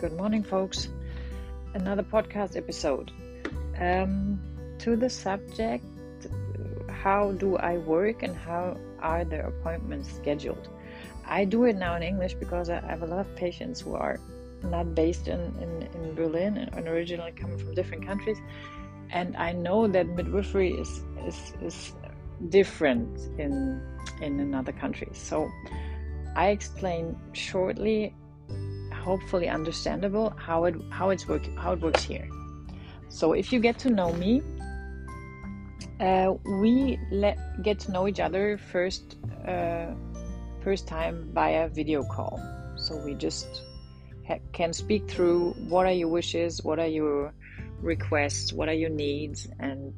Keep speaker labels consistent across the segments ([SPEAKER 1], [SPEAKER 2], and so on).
[SPEAKER 1] Good morning, folks. Another podcast episode. Um, to the subject how do I work and how are the appointments scheduled? I do it now in English because I have a lot of patients who are not based in, in, in Berlin and originally coming from different countries. And I know that midwifery is, is, is different in, in another countries. So I explain shortly, hopefully understandable, how it how it's work how it works here. So if you get to know me, uh, we let get to know each other first uh, first time via video call. So we just can speak through what are your wishes, what are your requests, what are your needs, and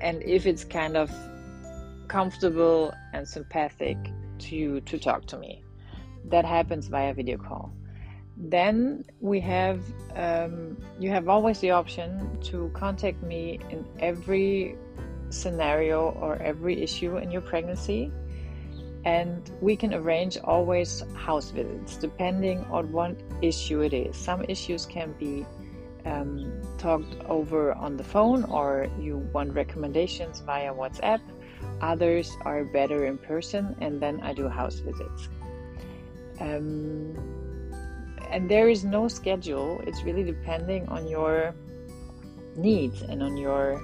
[SPEAKER 1] and if it's kind of comfortable and sympathetic to you to talk to me. That happens via video call. Then we have um, you have always the option to contact me in every scenario or every issue in your pregnancy, and we can arrange always house visits depending on what issue it is. Some issues can be um, talked over on the phone, or you want recommendations via WhatsApp. Others are better in person, and then I do house visits. Um, and there is no schedule. It's really depending on your needs and on your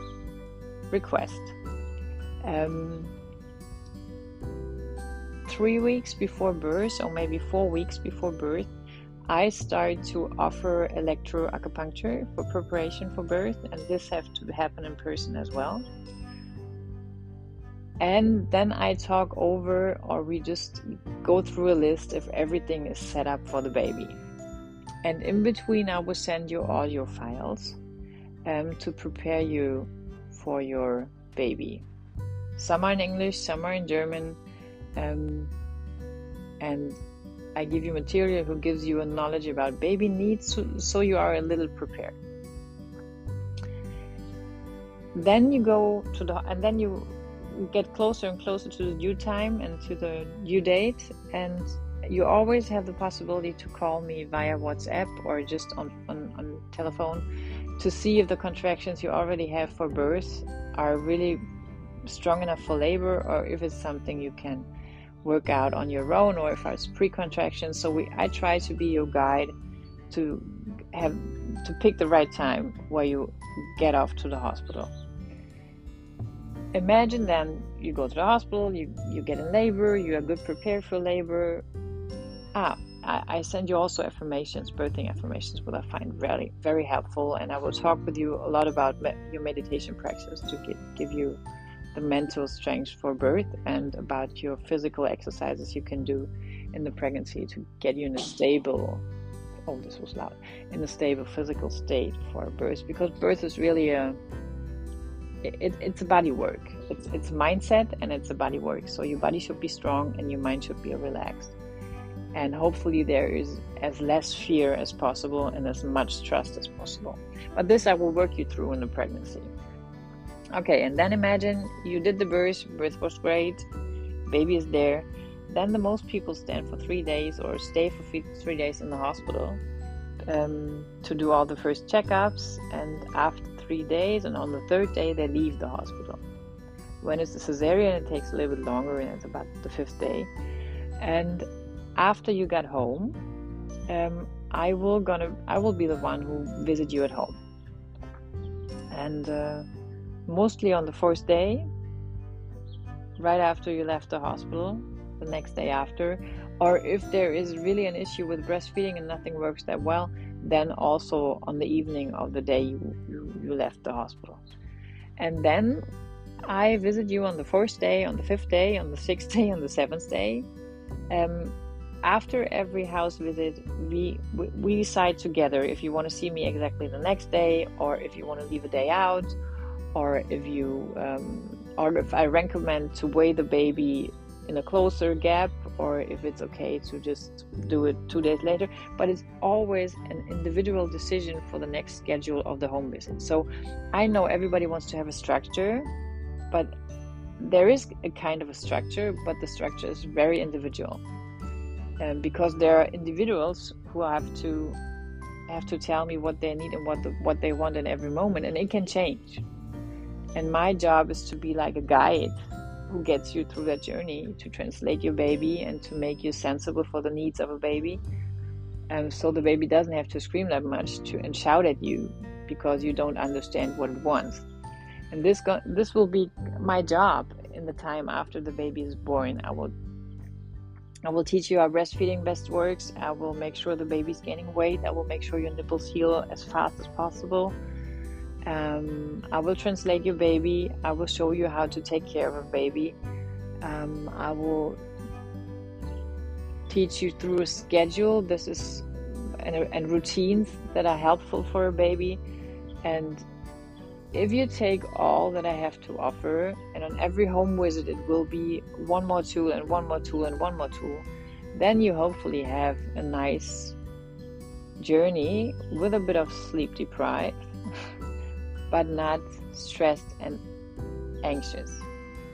[SPEAKER 1] request. Um, three weeks before birth or maybe four weeks before birth i start to offer electroacupuncture for preparation for birth and this have to happen in person as well and then i talk over or we just go through a list if everything is set up for the baby and in between, I will send you all your files um, to prepare you for your baby. Some are in English, some are in German, um, and I give you material who gives you a knowledge about baby needs, so, so you are a little prepared. Then you go to the, and then you get closer and closer to the due time and to the due date, and you always have the possibility to call me via WhatsApp or just on, on, on telephone to see if the contractions you already have for birth are really strong enough for labor or if it's something you can work out on your own or if it's pre-contractions so we i try to be your guide to have to pick the right time where you get off to the hospital imagine then you go to the hospital you, you get in labor you are good prepared for labor Ah, I, I send you also affirmations, birthing affirmations, what I find really very helpful. And I will talk with you a lot about me- your meditation practice to give, give you the mental strength for birth and about your physical exercises you can do in the pregnancy to get you in a stable oh this was loud in a stable physical state for birth because birth is really a it, it's a body work it's it's mindset and it's a body work so your body should be strong and your mind should be relaxed and hopefully there is as less fear as possible and as much trust as possible. But this I will work you through in the pregnancy. Okay, and then imagine you did the birth, birth was great, baby is there. Then the most people stand for three days or stay for three days in the hospital um, to do all the first checkups, and after three days, and on the third day, they leave the hospital. When it's a cesarean, it takes a little bit longer, and it's about the fifth day. And after you get home, um, I will gonna I will be the one who visit you at home, and uh, mostly on the first day, right after you left the hospital, the next day after, or if there is really an issue with breastfeeding and nothing works that well, then also on the evening of the day you, you, left the hospital, and then I visit you on the first day, on the fifth day, on the sixth day, on the seventh day. Um, after every house visit we we decide together if you want to see me exactly the next day or if you want to leave a day out or if you um, or if i recommend to weigh the baby in a closer gap or if it's okay to just do it two days later but it's always an individual decision for the next schedule of the home visit so i know everybody wants to have a structure but there is a kind of a structure but the structure is very individual uh, because there are individuals who have to have to tell me what they need and what the, what they want in every moment, and it can change. And my job is to be like a guide who gets you through that journey to translate your baby and to make you sensible for the needs of a baby. And so the baby doesn't have to scream that much to, and shout at you because you don't understand what it wants. And this go, this will be my job in the time after the baby is born. I will I will teach you how breastfeeding best works. I will make sure the baby's gaining weight. I will make sure your nipples heal as fast as possible. Um, I will translate your baby. I will show you how to take care of a baby. Um, I will teach you through a schedule. This is and, and routines that are helpful for a baby. And if you take all that I have to offer, and on every home visit it will be one more tool and one more tool and one more tool, then you hopefully have a nice journey with a bit of sleep deprived but not stressed and anxious.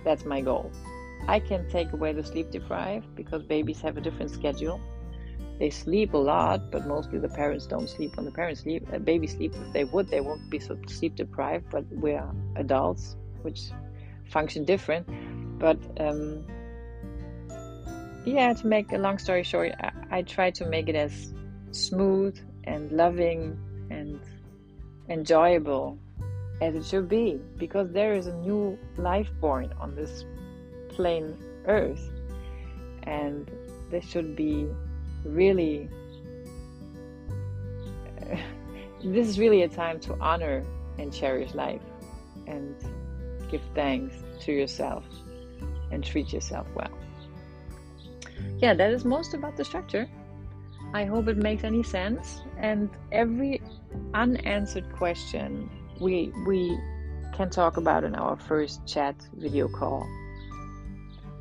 [SPEAKER 1] That's my goal. I can take away the sleep deprived because babies have a different schedule. They sleep a lot, but mostly the parents don't sleep when the parents sleep. Uh, baby sleep. If they would, they won't be so sleep deprived. But we're adults, which function different. But um, yeah, to make a long story short, I, I try to make it as smooth and loving and enjoyable as it should be, because there is a new life born on this plain earth, and this should be really. this is really a time to honor and cherish life and give thanks to yourself and treat yourself well. Yeah, that is most about the structure. I hope it makes any sense. And every unanswered question we we can talk about in our first chat video call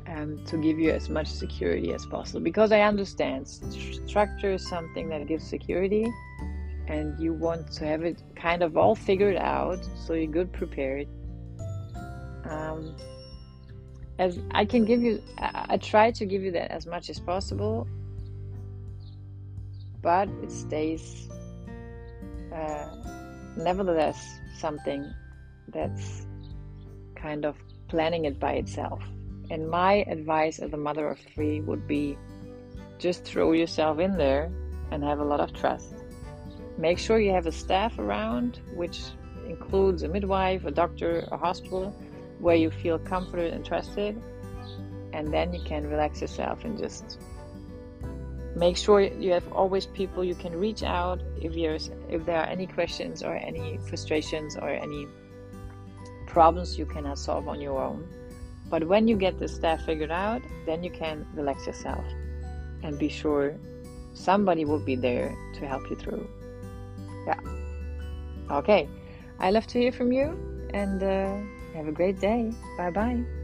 [SPEAKER 1] um, to give you as much security as possible because I understand structure is something that gives security and you want to have it kind of all figured out so you're good prepared. Um, as I can give you, I, I try to give you that as much as possible, but it stays uh, nevertheless something that's kind of planning it by itself. And my advice as a mother of three would be just throw yourself in there and have a lot of trust. Make sure you have a staff around, which includes a midwife, a doctor, a hospital, where you feel comforted and trusted. And then you can relax yourself and just make sure you have always people you can reach out if there's if there are any questions or any frustrations or any problems you cannot solve on your own. But when you get the staff figured out then you can relax yourself and be sure somebody will be there to help you through. Yeah. Okay. I love to hear from you and uh, have a great day. Bye bye